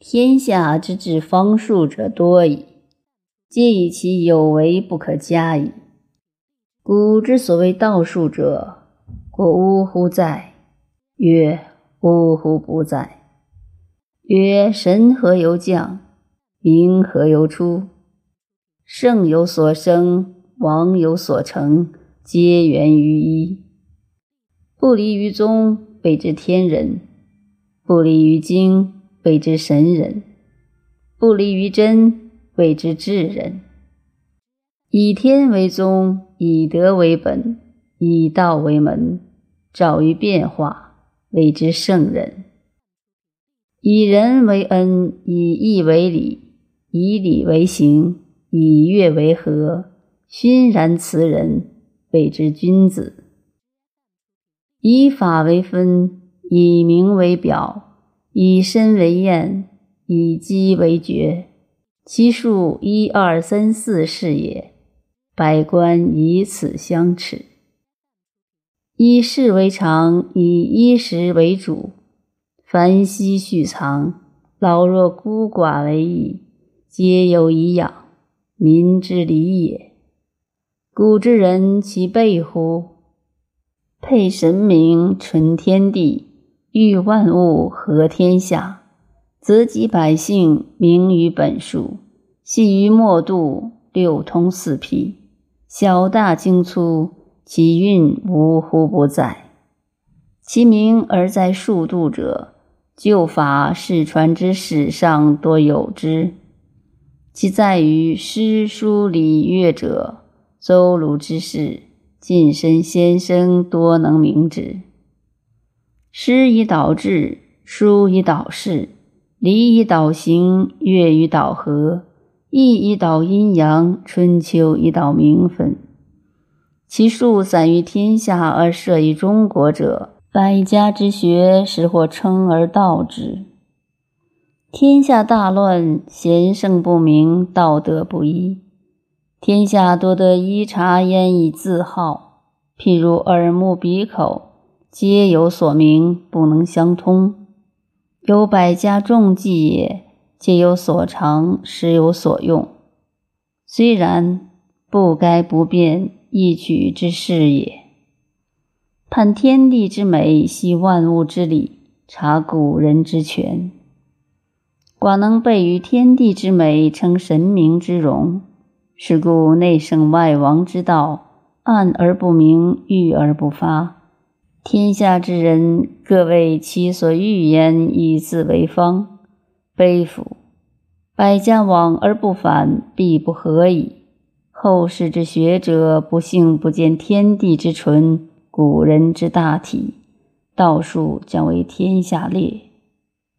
天下之至方术者多矣，皆以其有为不可加矣。古之所谓道术者，过呜呼在？曰：呜呼不在。曰：神何由降？名何由出？圣有所生，王有所成，皆源于一。不离于宗，谓之天人；不离于经。谓之神人，不离于真；谓之智人。以天为宗，以德为本，以道为门，照于变化，谓之圣人。以仁为恩，以义为礼，以礼为行，以乐为和，熏然辞人，谓之君子。以法为分，以名为表。以身为验，以机为决，其数一二三四是也。百官以此相持。以事为常，以衣食为主。凡息蓄藏，老弱孤寡为宜，皆有以养。民之礼也。古之人其备乎？配神明，存天地。欲万物合天下，则集百姓明于本数，细于末度，六通四辟，小大精粗，其运无乎不在。其名而在数度者，旧法世传之史上多有之。其在于诗书礼乐者，周鲁之士，近身先生多能明之。诗以导志，书以导事，礼以导行，乐以导和，易以导阴阳，春秋以导名分。其数散于天下而设于中国者，百家之学，实或称而道之。天下大乱，贤圣不明，道德不一，天下多得一察焉以自好，譬如耳目鼻口。皆有所名，不能相通。有百家众技也，皆有所长，实有所用。虽然，不该不变，一举之事也。判天地之美，悉万物之理，察古人之权。寡能备于天地之美，称神明之容。是故内圣外王之道，暗而不明，郁而不发。天下之人，各为其所欲焉，以自为方。悲夫！百家往而不返，必不和矣。后世之学者，不幸不见天地之纯，古人之大体，道术将为天下裂。